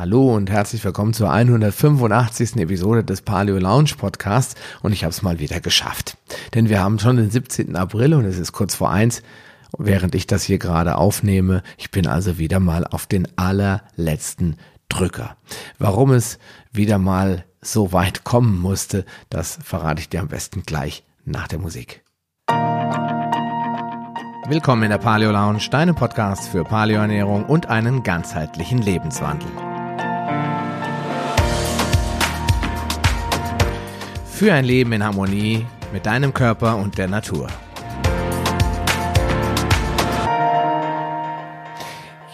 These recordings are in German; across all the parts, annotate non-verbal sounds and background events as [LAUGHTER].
Hallo und herzlich willkommen zur 185. Episode des Paleo Lounge Podcasts und ich habe es mal wieder geschafft. Denn wir haben schon den 17. April und es ist kurz vor eins, während ich das hier gerade aufnehme. Ich bin also wieder mal auf den allerletzten Drücker. Warum es wieder mal so weit kommen musste, das verrate ich dir am besten gleich nach der Musik. Willkommen in der Paleo Lounge, deinem Podcast für Paleoernährung und einen ganzheitlichen Lebenswandel. Für ein Leben in Harmonie mit deinem Körper und der Natur.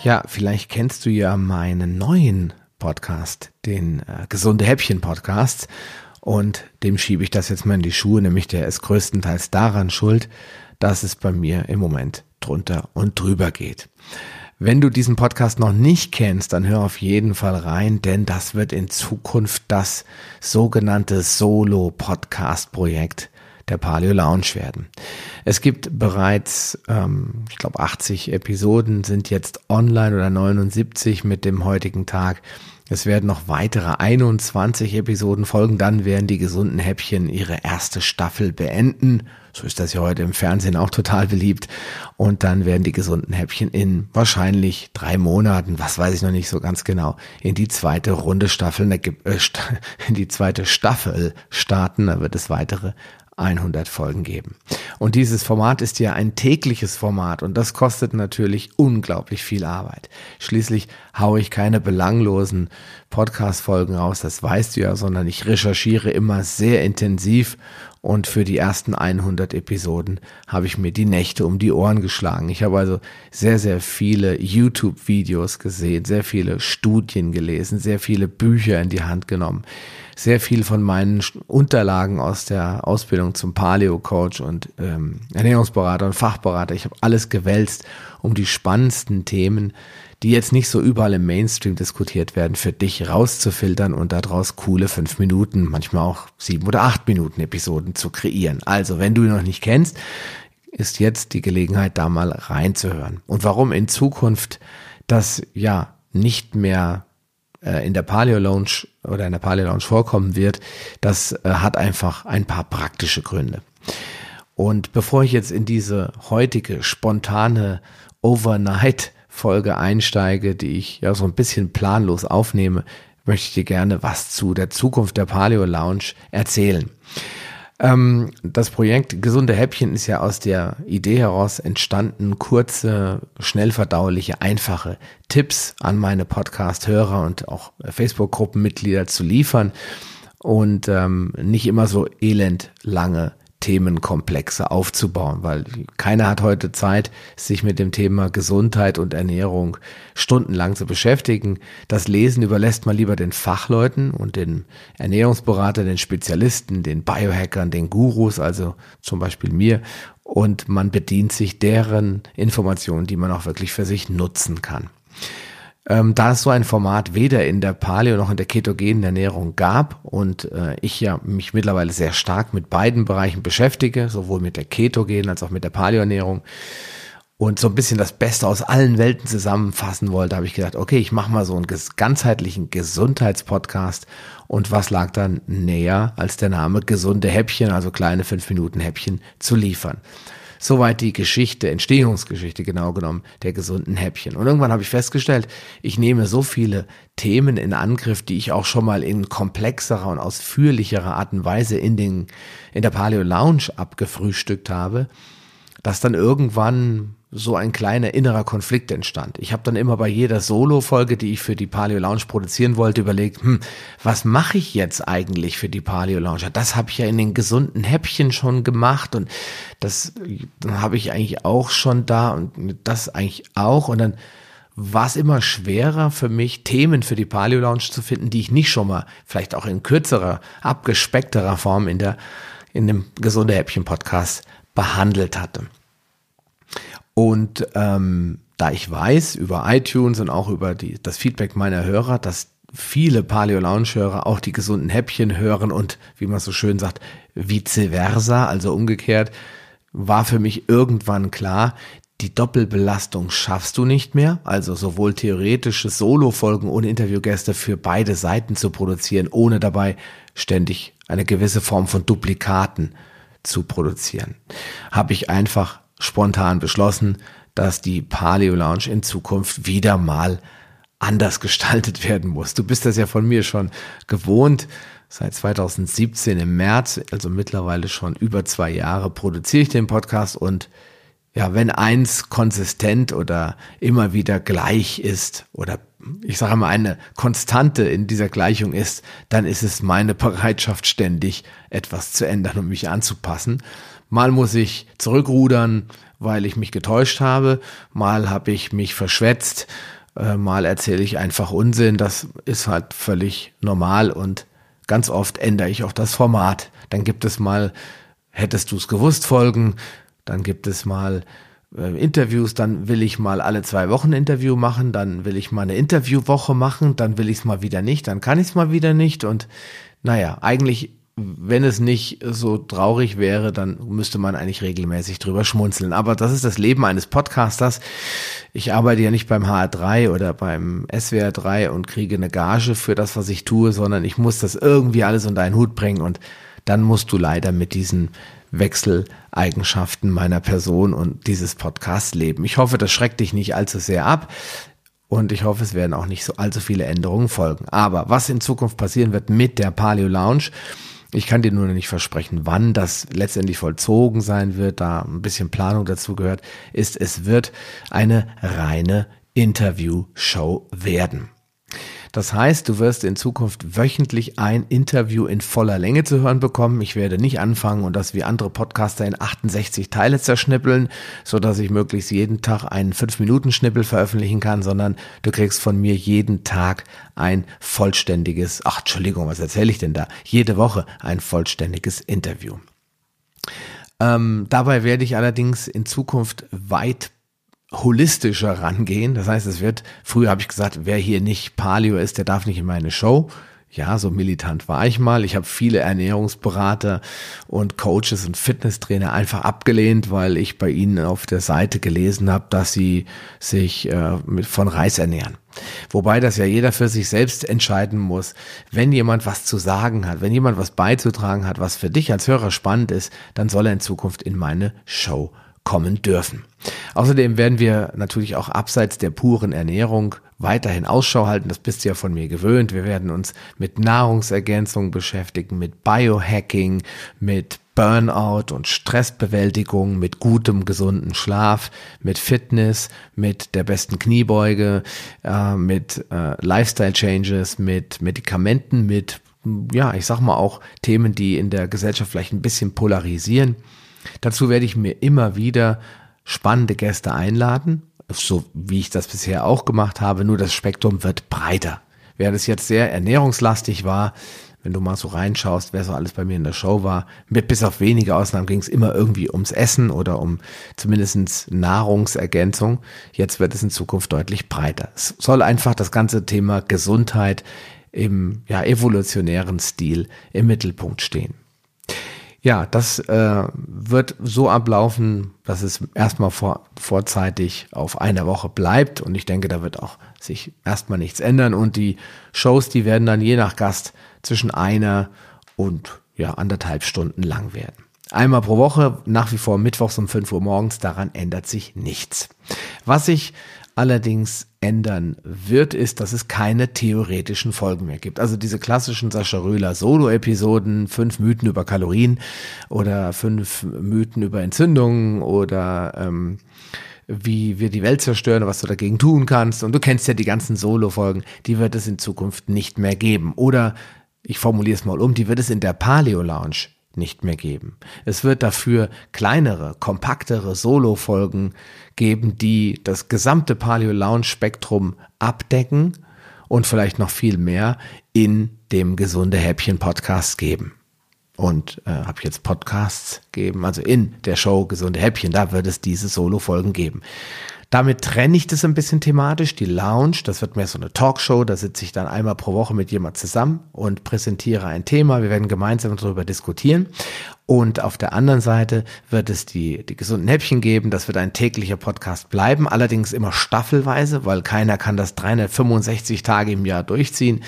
Ja, vielleicht kennst du ja meinen neuen Podcast, den äh, Gesunde Häppchen Podcast. Und dem schiebe ich das jetzt mal in die Schuhe, nämlich der ist größtenteils daran schuld, dass es bei mir im Moment drunter und drüber geht. Wenn du diesen Podcast noch nicht kennst, dann hör auf jeden Fall rein, denn das wird in Zukunft das sogenannte Solo-Podcast-Projekt der Paleo Lounge werden. Es gibt bereits, ähm, ich glaube, 80 Episoden sind jetzt online oder 79 mit dem heutigen Tag. Es werden noch weitere 21 Episoden folgen, dann werden die gesunden Häppchen ihre erste Staffel beenden. So ist das ja heute im Fernsehen auch total beliebt. Und dann werden die gesunden Häppchen in wahrscheinlich drei Monaten, was weiß ich noch nicht so ganz genau, in die zweite Runde Staffel, äh, [LAUGHS] in die zweite Staffel starten. Da wird es weitere 100 Folgen geben. Und dieses Format ist ja ein tägliches Format und das kostet natürlich unglaublich viel Arbeit. Schließlich haue ich keine belanglosen Podcast-Folgen raus, das weißt du ja, sondern ich recherchiere immer sehr intensiv und für die ersten 100 Episoden habe ich mir die Nächte um die Ohren geschlagen. Ich habe also sehr, sehr viele YouTube-Videos gesehen, sehr viele Studien gelesen, sehr viele Bücher in die Hand genommen sehr viel von meinen Unterlagen aus der Ausbildung zum Paleo-Coach und ähm, Ernährungsberater und Fachberater. Ich habe alles gewälzt, um die spannendsten Themen, die jetzt nicht so überall im Mainstream diskutiert werden, für dich rauszufiltern und daraus coole fünf Minuten, manchmal auch sieben oder acht Minuten Episoden zu kreieren. Also, wenn du ihn noch nicht kennst, ist jetzt die Gelegenheit, da mal reinzuhören. Und warum in Zukunft das ja nicht mehr äh, in der Paleo Lounge oder in der Paleo Lounge vorkommen wird, das äh, hat einfach ein paar praktische Gründe. Und bevor ich jetzt in diese heutige spontane Overnight Folge einsteige, die ich ja so ein bisschen planlos aufnehme, möchte ich dir gerne was zu der Zukunft der Paleo Lounge erzählen. Ähm, das Projekt Gesunde Häppchen ist ja aus der Idee heraus entstanden, kurze, schnell verdauliche, einfache Tipps an meine Podcast-Hörer und auch Facebook-Gruppenmitglieder zu liefern und ähm, nicht immer so elend lange Themenkomplexe aufzubauen, weil keiner hat heute Zeit, sich mit dem Thema Gesundheit und Ernährung stundenlang zu beschäftigen. Das Lesen überlässt man lieber den Fachleuten und den Ernährungsberatern, den Spezialisten, den Biohackern, den Gurus, also zum Beispiel mir. Und man bedient sich deren Informationen, die man auch wirklich für sich nutzen kann. Ähm, da es so ein Format weder in der Paleo noch in der ketogenen Ernährung gab und äh, ich ja mich mittlerweile sehr stark mit beiden Bereichen beschäftige, sowohl mit der ketogenen als auch mit der Paleo-Ernährung und so ein bisschen das Beste aus allen Welten zusammenfassen wollte, habe ich gedacht, okay, ich mache mal so einen ganzheitlichen Gesundheitspodcast und was lag dann näher als der Name gesunde Häppchen, also kleine fünf Minuten Häppchen zu liefern. Soweit die Geschichte, Entstehungsgeschichte genau genommen, der gesunden Häppchen. Und irgendwann habe ich festgestellt, ich nehme so viele Themen in Angriff, die ich auch schon mal in komplexerer und ausführlicherer Art und Weise in den, in der Paleo Lounge abgefrühstückt habe, dass dann irgendwann so ein kleiner innerer Konflikt entstand. Ich habe dann immer bei jeder Solo-Folge, die ich für die Paleo Lounge produzieren wollte, überlegt, hm, was mache ich jetzt eigentlich für die Paleo Lounge? Das habe ich ja in den gesunden Häppchen schon gemacht und das habe ich eigentlich auch schon da und das eigentlich auch und dann war es immer schwerer für mich, Themen für die Paleo Lounge zu finden, die ich nicht schon mal, vielleicht auch in kürzerer, abgespeckterer Form in der, in dem gesunde Häppchen Podcast behandelt hatte. Und ähm, da ich weiß über iTunes und auch über die, das Feedback meiner Hörer, dass viele Paleo Lounge Hörer auch die gesunden Häppchen hören und wie man so schön sagt, vice versa, also umgekehrt, war für mich irgendwann klar, die Doppelbelastung schaffst du nicht mehr, also sowohl theoretische Solo-Folgen ohne Interviewgäste für beide Seiten zu produzieren, ohne dabei ständig eine gewisse Form von Duplikaten zu produzieren. Habe ich einfach spontan beschlossen, dass die Paleo Lounge in Zukunft wieder mal anders gestaltet werden muss. Du bist das ja von mir schon gewohnt. Seit 2017 im März, also mittlerweile schon über zwei Jahre, produziere ich den Podcast und ja, wenn eins konsistent oder immer wieder gleich ist oder ich sage mal eine Konstante in dieser Gleichung ist, dann ist es meine Bereitschaft ständig etwas zu ändern und mich anzupassen. Mal muss ich zurückrudern, weil ich mich getäuscht habe, mal habe ich mich verschwätzt, äh, mal erzähle ich einfach Unsinn, das ist halt völlig normal und ganz oft ändere ich auch das Format. Dann gibt es mal, hättest du es gewusst, Folgen, dann gibt es mal äh, Interviews, dann will ich mal alle zwei Wochen Interview machen, dann will ich mal eine Interviewwoche machen, dann will ich es mal wieder nicht, dann kann ich es mal wieder nicht. Und naja, eigentlich, wenn es nicht so traurig wäre, dann müsste man eigentlich regelmäßig drüber schmunzeln. Aber das ist das Leben eines Podcasters. Ich arbeite ja nicht beim HR3 oder beim SWR3 und kriege eine Gage für das, was ich tue, sondern ich muss das irgendwie alles unter einen Hut bringen und dann musst du leider mit diesen Wechseleigenschaften meiner Person und dieses Podcast leben. Ich hoffe, das schreckt dich nicht allzu sehr ab. Und ich hoffe, es werden auch nicht so allzu viele Änderungen folgen. Aber was in Zukunft passieren wird mit der Paleo Lounge, ich kann dir nur nicht versprechen, wann das letztendlich vollzogen sein wird, da ein bisschen Planung dazu gehört, ist, es wird eine reine Interview-Show werden. Das heißt, du wirst in Zukunft wöchentlich ein Interview in voller Länge zu hören bekommen. Ich werde nicht anfangen und das wie andere Podcaster in 68 Teile zerschnippeln, so dass ich möglichst jeden Tag einen 5-Minuten-Schnippel veröffentlichen kann, sondern du kriegst von mir jeden Tag ein vollständiges, ach, Entschuldigung, was erzähle ich denn da? Jede Woche ein vollständiges Interview. Ähm, dabei werde ich allerdings in Zukunft weit holistischer rangehen. Das heißt, es wird, früher habe ich gesagt, wer hier nicht Paleo ist, der darf nicht in meine Show. Ja, so militant war ich mal. Ich habe viele Ernährungsberater und Coaches und Fitnesstrainer einfach abgelehnt, weil ich bei ihnen auf der Seite gelesen habe, dass sie sich äh, mit, von Reis ernähren. Wobei das ja jeder für sich selbst entscheiden muss. Wenn jemand was zu sagen hat, wenn jemand was beizutragen hat, was für dich als Hörer spannend ist, dann soll er in Zukunft in meine Show kommen dürfen. Außerdem werden wir natürlich auch abseits der puren Ernährung weiterhin Ausschau halten. Das bist du ja von mir gewöhnt. Wir werden uns mit Nahrungsergänzung beschäftigen, mit Biohacking, mit Burnout und Stressbewältigung, mit gutem, gesunden Schlaf, mit Fitness, mit der besten Kniebeuge, äh, mit äh, Lifestyle Changes, mit Medikamenten, mit, ja, ich sag mal auch Themen, die in der Gesellschaft vielleicht ein bisschen polarisieren. Dazu werde ich mir immer wieder spannende Gäste einladen, so wie ich das bisher auch gemacht habe, nur das Spektrum wird breiter. Während es jetzt sehr ernährungslastig war, wenn du mal so reinschaust, wer so alles bei mir in der Show war, mit bis auf wenige Ausnahmen ging es immer irgendwie ums Essen oder um zumindestens Nahrungsergänzung. Jetzt wird es in Zukunft deutlich breiter. Es soll einfach das ganze Thema Gesundheit im ja, evolutionären Stil im Mittelpunkt stehen. Ja, das äh, wird so ablaufen, dass es erstmal vor, vorzeitig auf einer Woche bleibt und ich denke, da wird auch sich erstmal nichts ändern und die Shows, die werden dann je nach Gast zwischen einer und ja anderthalb Stunden lang werden. Einmal pro Woche, nach wie vor mittwochs um 5 Uhr morgens, daran ändert sich nichts. Was sich allerdings ändern wird, ist, dass es keine theoretischen Folgen mehr gibt. Also diese klassischen Sascha Röhler Solo-Episoden, fünf Mythen über Kalorien oder fünf Mythen über Entzündungen oder ähm, wie wir die Welt zerstören, was du dagegen tun kannst. Und du kennst ja die ganzen Solo-Folgen, die wird es in Zukunft nicht mehr geben. Oder ich formuliere es mal um, die wird es in der Paleo Lounge nicht mehr geben. Es wird dafür kleinere, kompaktere Solo-Folgen geben, die das gesamte Paleo Lounge Spektrum abdecken und vielleicht noch viel mehr in dem gesunde Häppchen Podcast geben. Und äh, habe jetzt Podcasts geben, also in der Show gesunde Häppchen, da wird es diese Solo-Folgen geben. Damit trenne ich das ein bisschen thematisch. Die Lounge, das wird mehr so eine Talkshow. Da sitze ich dann einmal pro Woche mit jemand zusammen und präsentiere ein Thema. Wir werden gemeinsam darüber diskutieren. Und auf der anderen Seite wird es die, die gesunden Häppchen geben. Das wird ein täglicher Podcast bleiben. Allerdings immer staffelweise, weil keiner kann das 365 Tage im Jahr durchziehen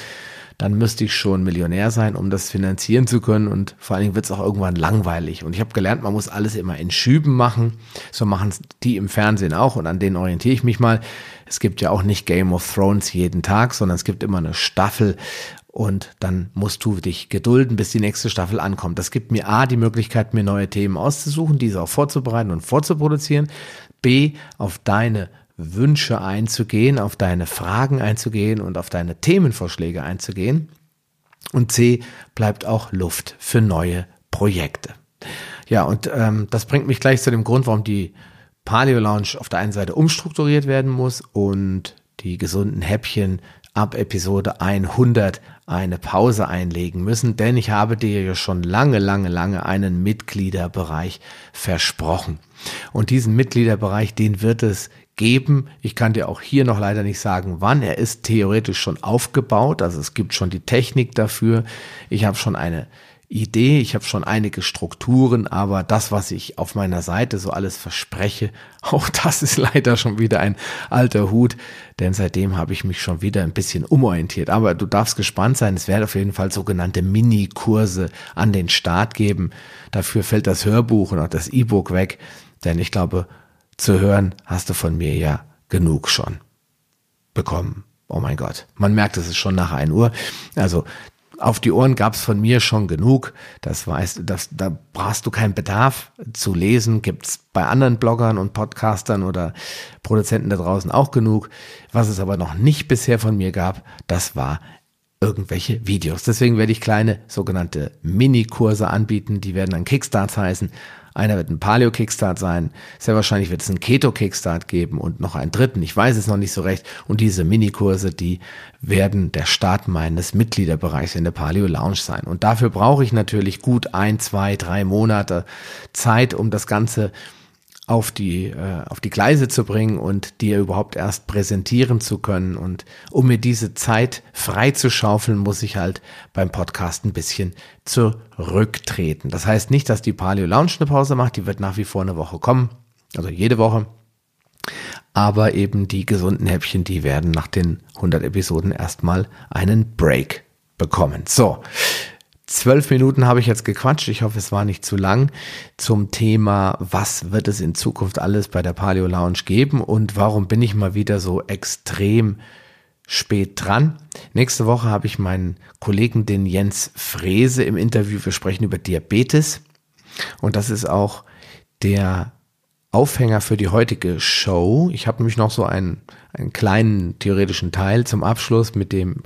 dann müsste ich schon Millionär sein, um das finanzieren zu können. Und vor allen Dingen wird es auch irgendwann langweilig. Und ich habe gelernt, man muss alles immer in Schüben machen. So machen die im Fernsehen auch und an denen orientiere ich mich mal. Es gibt ja auch nicht Game of Thrones jeden Tag, sondern es gibt immer eine Staffel und dann musst du dich gedulden, bis die nächste Staffel ankommt. Das gibt mir A, die Möglichkeit, mir neue Themen auszusuchen, diese auch vorzubereiten und vorzuproduzieren. B, auf deine Wünsche einzugehen, auf deine Fragen einzugehen und auf deine Themenvorschläge einzugehen. Und C bleibt auch Luft für neue Projekte. Ja, und ähm, das bringt mich gleich zu dem Grund, warum die Paleo Lounge auf der einen Seite umstrukturiert werden muss und die gesunden Häppchen ab Episode 100 eine Pause einlegen müssen, denn ich habe dir ja schon lange, lange, lange einen Mitgliederbereich versprochen. Und diesen Mitgliederbereich, den wird es geben. Ich kann dir auch hier noch leider nicht sagen, wann. Er ist theoretisch schon aufgebaut, also es gibt schon die Technik dafür. Ich habe schon eine Idee, ich habe schon einige Strukturen, aber das, was ich auf meiner Seite so alles verspreche, [LAUGHS] auch das ist leider schon wieder ein alter Hut, denn seitdem habe ich mich schon wieder ein bisschen umorientiert. Aber du darfst gespannt sein, es werden auf jeden Fall sogenannte Mini-Kurse an den Start geben. Dafür fällt das Hörbuch und auch das E-Book weg, denn ich glaube, zu hören hast du von mir ja genug schon bekommen. Oh mein Gott, man merkt, es ist schon nach 1 Uhr. Also auf die Ohren gab's von mir schon genug. Das weißt, das, da brauchst du keinen Bedarf zu lesen. Gibt's bei anderen Bloggern und Podcastern oder Produzenten da draußen auch genug. Was es aber noch nicht bisher von mir gab, das war irgendwelche Videos. Deswegen werde ich kleine sogenannte Mini-Kurse anbieten. Die werden dann Kickstarts heißen. Einer wird ein Paleo-Kickstart sein. Sehr wahrscheinlich wird es einen Keto-Kickstart geben und noch einen dritten. Ich weiß es noch nicht so recht. Und diese Minikurse, die werden der Start meines Mitgliederbereichs in der Paleo Lounge sein. Und dafür brauche ich natürlich gut ein, zwei, drei Monate Zeit, um das Ganze auf die, äh, auf die Gleise zu bringen und dir überhaupt erst präsentieren zu können. Und um mir diese Zeit frei zu schaufeln, muss ich halt beim Podcast ein bisschen zurücktreten. Das heißt nicht, dass die Paleo Lounge eine Pause macht, die wird nach wie vor eine Woche kommen, also jede Woche. Aber eben die gesunden Häppchen, die werden nach den 100 Episoden erstmal einen Break bekommen. So, Zwölf Minuten habe ich jetzt gequatscht. Ich hoffe, es war nicht zu lang zum Thema, was wird es in Zukunft alles bei der Paleo Lounge geben und warum bin ich mal wieder so extrem spät dran. Nächste Woche habe ich meinen Kollegen, den Jens Frese, im Interview. Wir sprechen über Diabetes und das ist auch der Aufhänger für die heutige Show. Ich habe nämlich noch so einen, einen kleinen theoretischen Teil zum Abschluss mit dem,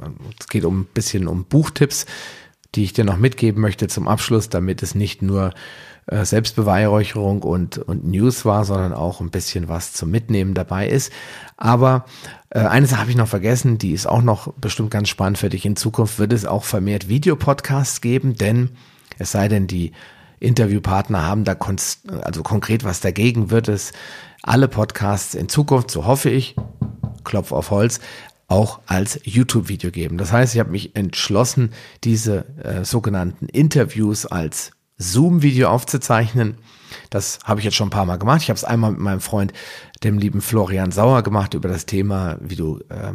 es geht um ein bisschen um Buchtipps die ich dir noch mitgeben möchte zum Abschluss, damit es nicht nur äh, Selbstbeweihräucherung und, und News war, sondern auch ein bisschen was zum Mitnehmen dabei ist. Aber äh, eine Sache habe ich noch vergessen, die ist auch noch bestimmt ganz spannend für dich. In Zukunft wird es auch vermehrt Videopodcasts geben, denn es sei denn, die Interviewpartner haben da also konkret was dagegen, wird es alle Podcasts in Zukunft, so hoffe ich, Klopf auf Holz, auch als YouTube-Video geben. Das heißt, ich habe mich entschlossen, diese äh, sogenannten Interviews als Zoom-Video aufzuzeichnen. Das habe ich jetzt schon ein paar Mal gemacht. Ich habe es einmal mit meinem Freund, dem lieben Florian Sauer, gemacht über das Thema, wie du äh,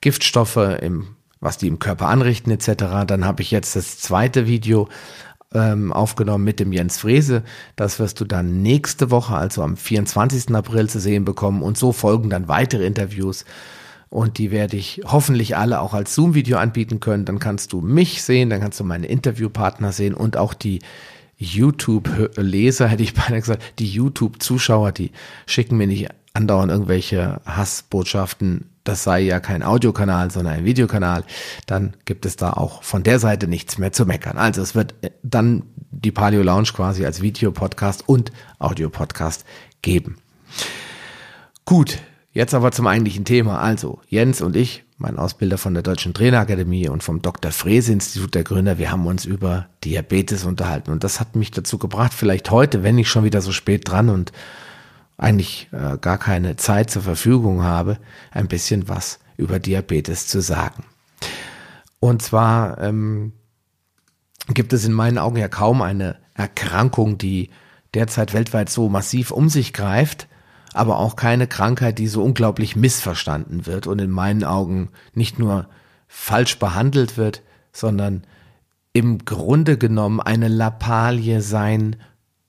Giftstoffe im was die im Körper anrichten etc. Dann habe ich jetzt das zweite Video ähm, aufgenommen mit dem Jens Frese. Das wirst du dann nächste Woche, also am 24. April zu sehen bekommen. Und so folgen dann weitere Interviews und die werde ich hoffentlich alle auch als Zoom-Video anbieten können. Dann kannst du mich sehen, dann kannst du meine Interviewpartner sehen und auch die YouTube-Leser, hätte ich [LAUGHS] beinahe gesagt, die YouTube-Zuschauer, die schicken mir nicht andauernd irgendwelche Hassbotschaften, das sei ja kein Audiokanal, sondern ein Videokanal, dann gibt es da auch von der Seite nichts mehr zu meckern. Also es wird dann die Paleo Lounge quasi als Videopodcast und Audiopodcast geben. Gut, Jetzt aber zum eigentlichen Thema. Also, Jens und ich, mein Ausbilder von der Deutschen Trainerakademie und vom Dr. Frese Institut der Gründer, wir haben uns über Diabetes unterhalten. Und das hat mich dazu gebracht, vielleicht heute, wenn ich schon wieder so spät dran und eigentlich äh, gar keine Zeit zur Verfügung habe, ein bisschen was über Diabetes zu sagen. Und zwar ähm, gibt es in meinen Augen ja kaum eine Erkrankung, die derzeit weltweit so massiv um sich greift, aber auch keine Krankheit, die so unglaublich missverstanden wird und in meinen Augen nicht nur falsch behandelt wird, sondern im Grunde genommen eine Lappalie sein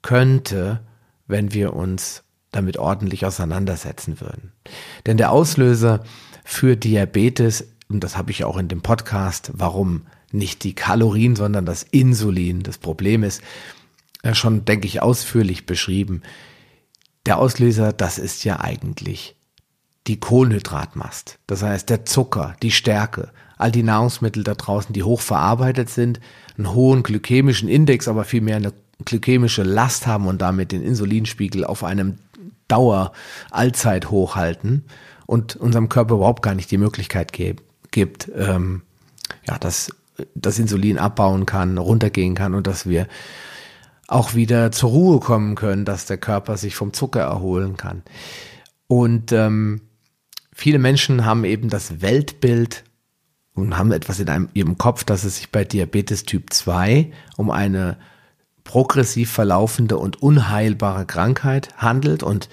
könnte, wenn wir uns damit ordentlich auseinandersetzen würden. Denn der Auslöser für Diabetes, und das habe ich auch in dem Podcast, warum nicht die Kalorien, sondern das Insulin das Problem ist, ja schon, denke ich, ausführlich beschrieben. Der Auslöser, das ist ja eigentlich die Kohlenhydratmast. Das heißt, der Zucker, die Stärke, all die Nahrungsmittel da draußen, die hoch verarbeitet sind, einen hohen glykämischen Index, aber vielmehr eine glykämische Last haben und damit den Insulinspiegel auf einem Dauer allzeit hochhalten und unserem Körper überhaupt gar nicht die Möglichkeit ge gibt, ähm, ja, dass das Insulin abbauen kann, runtergehen kann und dass wir auch wieder zur Ruhe kommen können, dass der Körper sich vom Zucker erholen kann. Und ähm, viele Menschen haben eben das Weltbild und haben etwas in einem, ihrem Kopf, dass es sich bei Diabetes Typ 2 um eine progressiv verlaufende und unheilbare Krankheit handelt und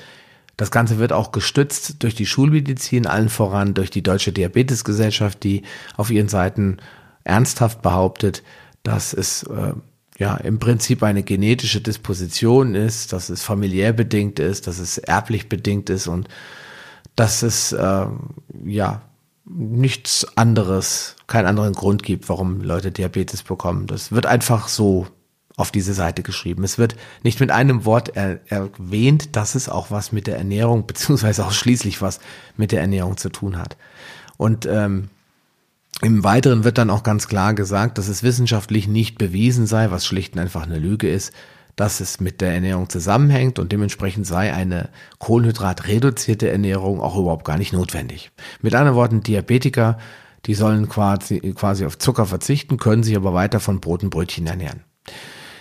das Ganze wird auch gestützt durch die Schulmedizin, allen voran durch die Deutsche Diabetesgesellschaft, die auf ihren Seiten ernsthaft behauptet, dass es äh, ja im Prinzip eine genetische Disposition ist, dass es familiär bedingt ist, dass es erblich bedingt ist und dass es äh, ja nichts anderes, keinen anderen Grund gibt, warum Leute Diabetes bekommen. Das wird einfach so auf diese Seite geschrieben. Es wird nicht mit einem Wort er, erwähnt, dass es auch was mit der Ernährung, beziehungsweise [LAUGHS] ausschließlich was mit der Ernährung zu tun hat. Und ähm, im Weiteren wird dann auch ganz klar gesagt, dass es wissenschaftlich nicht bewiesen sei, was schlicht und einfach eine Lüge ist, dass es mit der Ernährung zusammenhängt und dementsprechend sei eine kohlenhydratreduzierte Ernährung auch überhaupt gar nicht notwendig. Mit anderen Worten, Diabetiker, die sollen quasi, quasi auf Zucker verzichten, können sich aber weiter von Brot und Brötchen ernähren.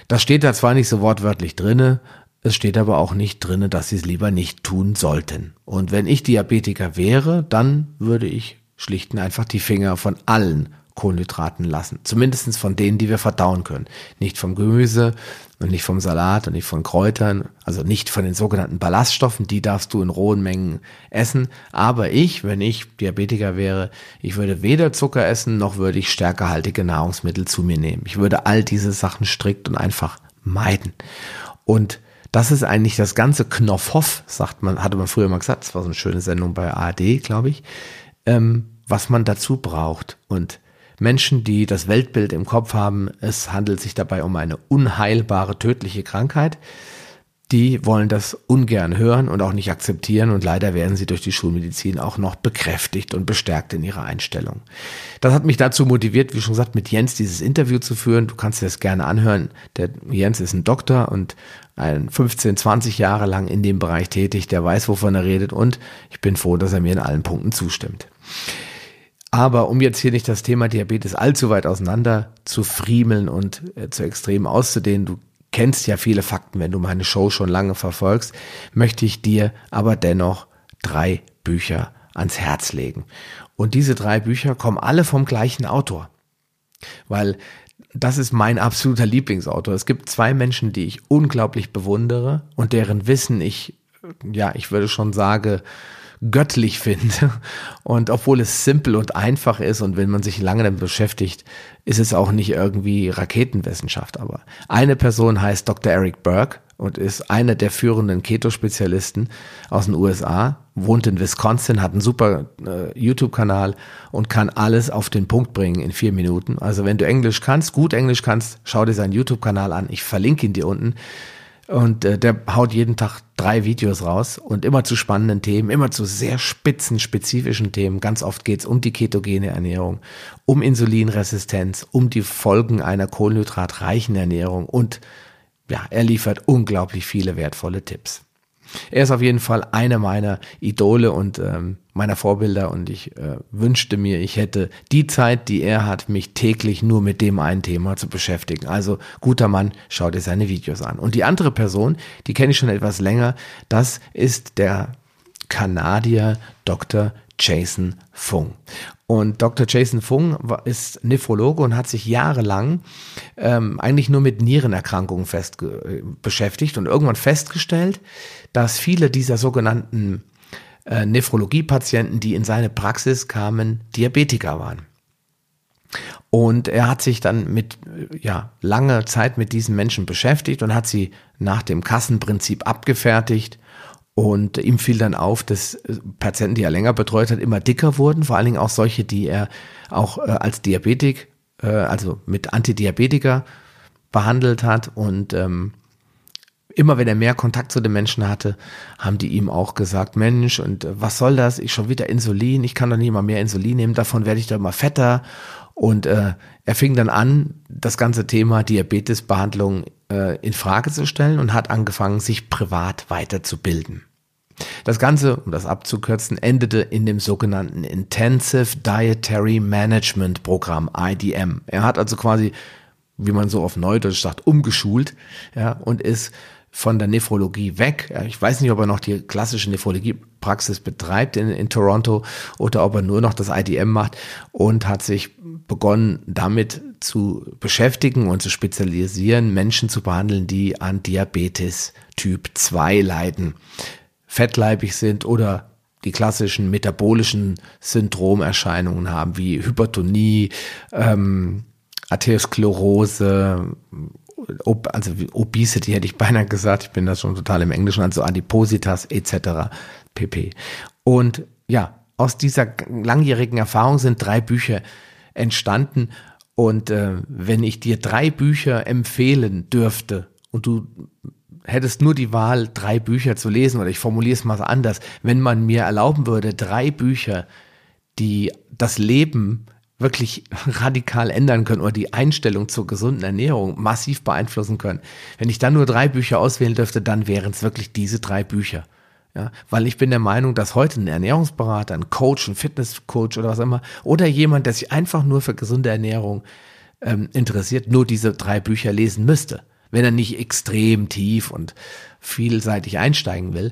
Das steht da zwar nicht so wortwörtlich drinne, es steht aber auch nicht drinne, dass sie es lieber nicht tun sollten. Und wenn ich Diabetiker wäre, dann würde ich schlicht und einfach die Finger von allen Kohlenhydraten lassen. Zumindestens von denen, die wir verdauen können. Nicht vom Gemüse und nicht vom Salat und nicht von Kräutern, also nicht von den sogenannten Ballaststoffen, die darfst du in rohen Mengen essen. Aber ich, wenn ich Diabetiker wäre, ich würde weder Zucker essen, noch würde ich stärkerhaltige Nahrungsmittel zu mir nehmen. Ich würde all diese Sachen strikt und einfach meiden. Und das ist eigentlich das ganze Knopfhoff, sagt man, hatte man früher mal gesagt, das war so eine schöne Sendung bei ARD, glaube ich, ähm, was man dazu braucht. Und Menschen, die das Weltbild im Kopf haben, es handelt sich dabei um eine unheilbare, tödliche Krankheit, die wollen das ungern hören und auch nicht akzeptieren und leider werden sie durch die Schulmedizin auch noch bekräftigt und bestärkt in ihrer Einstellung. Das hat mich dazu motiviert, wie schon gesagt, mit Jens dieses Interview zu führen. Du kannst dir das gerne anhören. Der Jens ist ein Doktor und ein 15, 20 Jahre lang in dem Bereich tätig, der weiß, wovon er redet und ich bin froh, dass er mir in allen Punkten zustimmt. Aber um jetzt hier nicht das Thema Diabetes allzu weit auseinander zu friemeln und äh, zu extrem auszudehnen, du kennst ja viele Fakten, wenn du meine Show schon lange verfolgst, möchte ich dir aber dennoch drei Bücher ans Herz legen. Und diese drei Bücher kommen alle vom gleichen Autor. Weil das ist mein absoluter Lieblingsautor. Es gibt zwei Menschen, die ich unglaublich bewundere und deren Wissen ich, ja, ich würde schon sagen, göttlich finde. [LAUGHS] Und obwohl es simpel und einfach ist und wenn man sich lange damit beschäftigt, ist es auch nicht irgendwie Raketenwissenschaft. Aber eine Person heißt Dr. Eric Burke und ist einer der führenden Keto-Spezialisten aus den USA, wohnt in Wisconsin, hat einen super äh, YouTube-Kanal und kann alles auf den Punkt bringen in vier Minuten. Also wenn du Englisch kannst, gut Englisch kannst, schau dir seinen YouTube-Kanal an. Ich verlinke ihn dir unten. Und äh, der haut jeden Tag drei Videos raus und immer zu spannenden Themen, immer zu sehr spitzen, spezifischen Themen. Ganz oft geht's um die ketogene Ernährung, um Insulinresistenz, um die Folgen einer kohlenhydratreichen Ernährung und ja, er liefert unglaublich viele wertvolle Tipps. Er ist auf jeden Fall einer meiner Idole und ähm, meiner Vorbilder und ich äh, wünschte mir, ich hätte die Zeit, die er hat, mich täglich nur mit dem einen Thema zu beschäftigen. Also guter Mann, schau dir seine Videos an. Und die andere Person, die kenne ich schon etwas länger, das ist der Kanadier Dr. Jason Fung. Und Dr. Jason Fung ist Nephrologe und hat sich jahrelang ähm, eigentlich nur mit Nierenerkrankungen fest beschäftigt und irgendwann festgestellt, dass viele dieser sogenannten äh, Nephrologie-Patienten, die in seine Praxis kamen, Diabetiker waren. Und er hat sich dann mit, ja, lange Zeit mit diesen Menschen beschäftigt und hat sie nach dem Kassenprinzip abgefertigt und ihm fiel dann auf, dass äh, Patienten, die er länger betreut hat, immer dicker wurden, vor allen Dingen auch solche, die er auch äh, als Diabetik, äh, also mit Antidiabetika behandelt hat. Und ähm, immer wenn er mehr Kontakt zu den Menschen hatte, haben die ihm auch gesagt, Mensch, und äh, was soll das? Ich schon wieder Insulin, ich kann doch nicht mal mehr Insulin nehmen, davon werde ich doch mal fetter. Und äh, er fing dann an, das ganze Thema Diabetesbehandlung äh, in Frage zu stellen und hat angefangen, sich privat weiterzubilden. Das Ganze, um das abzukürzen, endete in dem sogenannten Intensive Dietary Management Programm, IDM. Er hat also quasi, wie man so auf Neudeutsch sagt, umgeschult, ja, und ist von der Nephrologie weg. Ich weiß nicht, ob er noch die klassische Nephrologiepraxis betreibt in, in Toronto oder ob er nur noch das IDM macht und hat sich begonnen, damit zu beschäftigen und zu spezialisieren, Menschen zu behandeln, die an Diabetes Typ 2 leiden, fettleibig sind oder die klassischen metabolischen Syndromerscheinungen haben, wie Hypertonie, ähm, Arteriosklerose, ob, also Obesity hätte ich beinahe gesagt, ich bin da schon total im Englischen, also Adipositas etc. pp. Und ja, aus dieser langjährigen Erfahrung sind drei Bücher entstanden. Und äh, wenn ich dir drei Bücher empfehlen dürfte und du hättest nur die Wahl, drei Bücher zu lesen, oder ich formuliere es mal anders, wenn man mir erlauben würde, drei Bücher, die das Leben wirklich radikal ändern können oder die Einstellung zur gesunden Ernährung massiv beeinflussen können. Wenn ich dann nur drei Bücher auswählen dürfte, dann wären es wirklich diese drei Bücher. Ja, weil ich bin der Meinung, dass heute ein Ernährungsberater, ein Coach, ein Fitnesscoach oder was immer, oder jemand, der sich einfach nur für gesunde Ernährung ähm, interessiert, nur diese drei Bücher lesen müsste. Wenn er nicht extrem tief und vielseitig einsteigen will,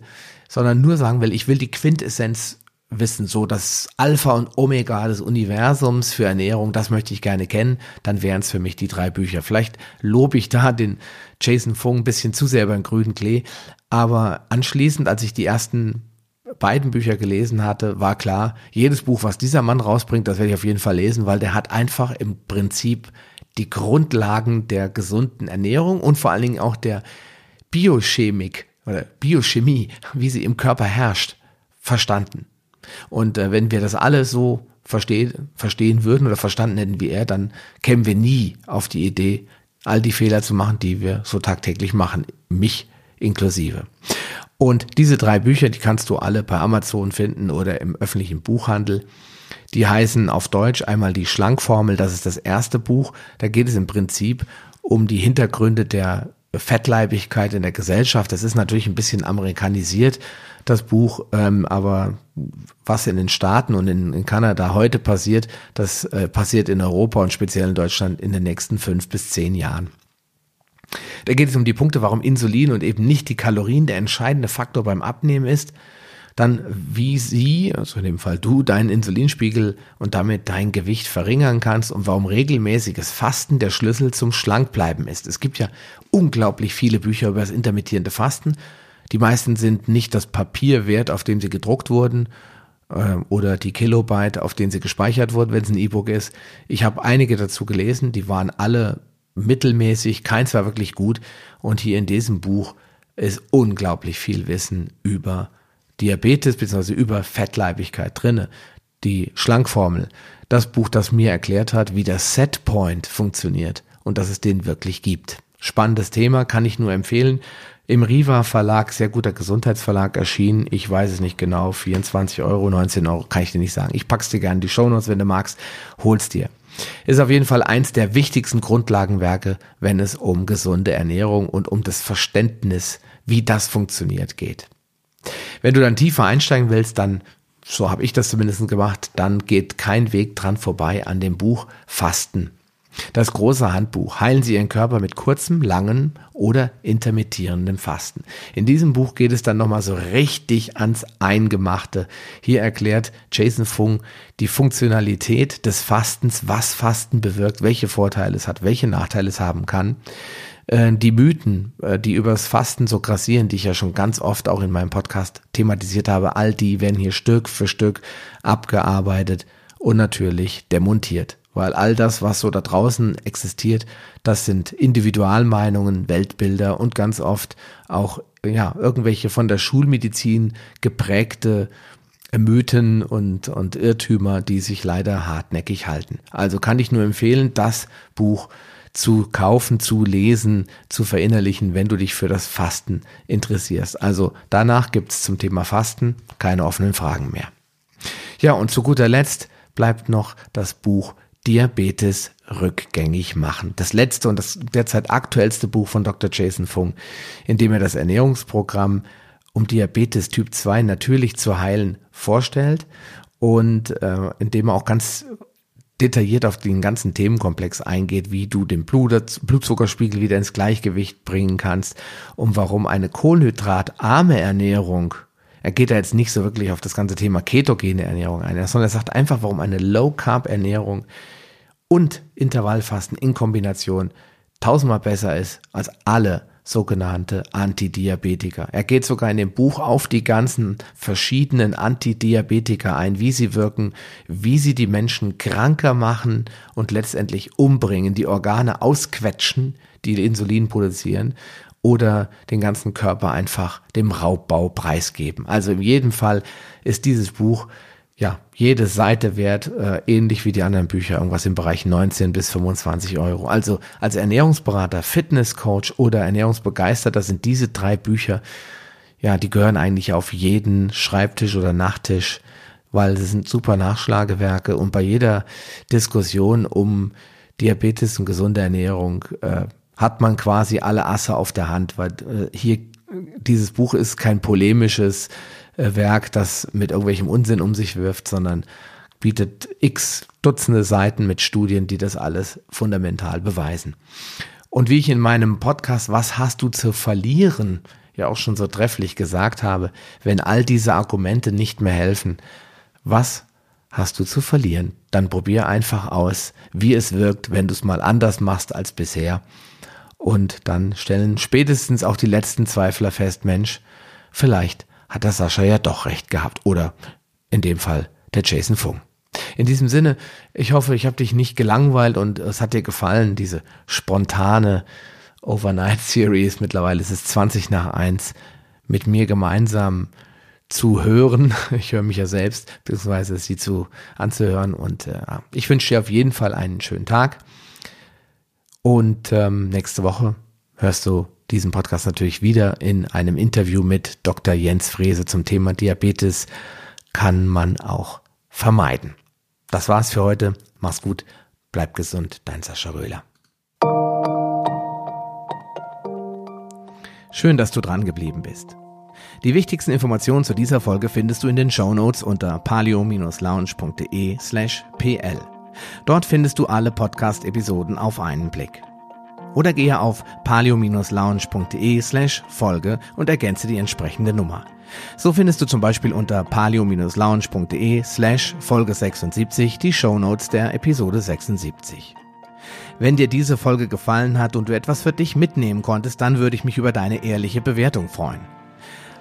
sondern nur sagen will, ich will die Quintessenz wissen, so das Alpha und Omega des Universums für Ernährung, das möchte ich gerne kennen, dann wären es für mich die drei Bücher. Vielleicht lobe ich da den Jason Fung ein bisschen zu sehr beim grünen Klee, aber anschließend, als ich die ersten beiden Bücher gelesen hatte, war klar, jedes Buch, was dieser Mann rausbringt, das werde ich auf jeden Fall lesen, weil der hat einfach im Prinzip die Grundlagen der gesunden Ernährung und vor allen Dingen auch der Biochemik oder Biochemie, wie sie im Körper herrscht, verstanden. Und äh, wenn wir das alle so verstehen, verstehen würden oder verstanden hätten wie er, dann kämen wir nie auf die Idee, all die Fehler zu machen, die wir so tagtäglich machen, mich inklusive. Und diese drei Bücher, die kannst du alle bei Amazon finden oder im öffentlichen Buchhandel. Die heißen auf Deutsch einmal die Schlankformel, das ist das erste Buch. Da geht es im Prinzip um die Hintergründe der Fettleibigkeit in der Gesellschaft. Das ist natürlich ein bisschen amerikanisiert, das Buch, ähm, aber was in den Staaten und in, in Kanada heute passiert, das äh, passiert in Europa und speziell in Deutschland in den nächsten fünf bis zehn Jahren. Da geht es um die Punkte, warum Insulin und eben nicht die Kalorien der entscheidende Faktor beim Abnehmen ist, dann wie sie, also in dem Fall du, deinen Insulinspiegel und damit dein Gewicht verringern kannst und warum regelmäßiges Fasten der Schlüssel zum Schlankbleiben ist. Es gibt ja unglaublich viele Bücher über das intermittierende Fasten. Die meisten sind nicht das Papier wert, auf dem sie gedruckt wurden äh, oder die Kilobyte, auf denen sie gespeichert wurden, wenn es ein E-Book ist. Ich habe einige dazu gelesen, die waren alle mittelmäßig, keins war wirklich gut. Und hier in diesem Buch ist unglaublich viel Wissen über Diabetes bzw. über Fettleibigkeit drinne. Die Schlankformel, das Buch, das mir erklärt hat, wie der Setpoint funktioniert und dass es den wirklich gibt. Spannendes Thema, kann ich nur empfehlen. Im Riva Verlag, sehr guter Gesundheitsverlag erschienen. Ich weiß es nicht genau, 24 Euro, 19 Euro, kann ich dir nicht sagen. Ich pack's dir gerne in die Shownotes, wenn du magst, hol's dir. Ist auf jeden Fall eins der wichtigsten Grundlagenwerke, wenn es um gesunde Ernährung und um das Verständnis, wie das funktioniert, geht. Wenn du dann tiefer einsteigen willst, dann, so habe ich das zumindest gemacht, dann geht kein Weg dran vorbei an dem Buch Fasten. Das große Handbuch Heilen Sie Ihren Körper mit kurzem, langem oder intermittierendem Fasten. In diesem Buch geht es dann nochmal so richtig ans Eingemachte. Hier erklärt Jason Fung die Funktionalität des Fastens, was Fasten bewirkt, welche Vorteile es hat, welche Nachteile es haben kann. Äh, die Mythen, äh, die übers Fasten so grassieren, die ich ja schon ganz oft auch in meinem Podcast thematisiert habe, all die werden hier Stück für Stück abgearbeitet und natürlich demontiert weil all das, was so da draußen existiert, das sind Individualmeinungen, Weltbilder und ganz oft auch ja irgendwelche von der Schulmedizin geprägte Mythen und, und Irrtümer, die sich leider hartnäckig halten. Also kann ich nur empfehlen, das Buch zu kaufen, zu lesen, zu verinnerlichen, wenn du dich für das Fasten interessierst. Also danach gibt's zum Thema Fasten keine offenen Fragen mehr. Ja, und zu guter Letzt bleibt noch das Buch Diabetes rückgängig machen. Das letzte und das derzeit aktuellste Buch von Dr. Jason Fung, in dem er das Ernährungsprogramm, um Diabetes Typ 2 natürlich zu heilen, vorstellt und äh, in dem er auch ganz detailliert auf den ganzen Themenkomplex eingeht, wie du den Blut, Blutzuckerspiegel wieder ins Gleichgewicht bringen kannst und warum eine kohlenhydratarme Ernährung er geht da jetzt nicht so wirklich auf das ganze Thema ketogene Ernährung ein, sondern er sagt einfach, warum eine Low-Carb-Ernährung und Intervallfasten in Kombination tausendmal besser ist als alle sogenannte Antidiabetika. Er geht sogar in dem Buch auf die ganzen verschiedenen Antidiabetika ein, wie sie wirken, wie sie die Menschen kranker machen und letztendlich umbringen, die Organe ausquetschen, die Insulin produzieren oder den ganzen Körper einfach dem Raubbau preisgeben. Also in jedem Fall ist dieses Buch ja jede Seite wert, äh, ähnlich wie die anderen Bücher, irgendwas im Bereich 19 bis 25 Euro. Also als Ernährungsberater, Fitnesscoach oder Ernährungsbegeisterter sind diese drei Bücher, ja, die gehören eigentlich auf jeden Schreibtisch oder Nachttisch, weil sie sind super Nachschlagewerke und bei jeder Diskussion um Diabetes und gesunde Ernährung äh, hat man quasi alle Asse auf der Hand, weil äh, hier dieses Buch ist kein polemisches äh, Werk, das mit irgendwelchem Unsinn um sich wirft, sondern bietet x Dutzende Seiten mit Studien, die das alles fundamental beweisen. Und wie ich in meinem Podcast Was hast du zu verlieren ja auch schon so trefflich gesagt habe, wenn all diese Argumente nicht mehr helfen, was hast du zu verlieren? Dann probier einfach aus, wie es wirkt, wenn du es mal anders machst als bisher und dann stellen spätestens auch die letzten Zweifler fest, Mensch, vielleicht hat der Sascha ja doch recht gehabt. Oder in dem Fall der Jason Fung. In diesem Sinne, ich hoffe, ich habe dich nicht gelangweilt und es hat dir gefallen, diese spontane Overnight Series. Mittlerweile ist es 20 nach 1 mit mir gemeinsam zu hören. [LAUGHS] Ich höre mich ja selbst, beziehungsweise sie zu anzuhören. Und äh, ich wünsche dir auf jeden Fall einen schönen Tag. Und ähm, nächste Woche hörst du diesen Podcast natürlich wieder in einem Interview mit Dr. Jens Frese zum Thema Diabetes kann man auch vermeiden. Das war's für heute. Mach's gut, bleib gesund, dein Sascha Röhler. Schön, dass du dran geblieben bist. Die wichtigsten Informationen zu dieser Folge findest du in den Show Notes unter palio-lounge.de slash pl. Dort findest du alle Podcast-Episoden auf einen Blick. Oder gehe auf palio-lounge.de slash Folge und ergänze die entsprechende Nummer. So findest du zum Beispiel unter palio-lounge.de slash Folge 76 die Shownotes der Episode 76. Wenn dir diese Folge gefallen hat und du etwas für dich mitnehmen konntest, dann würde ich mich über deine ehrliche Bewertung freuen.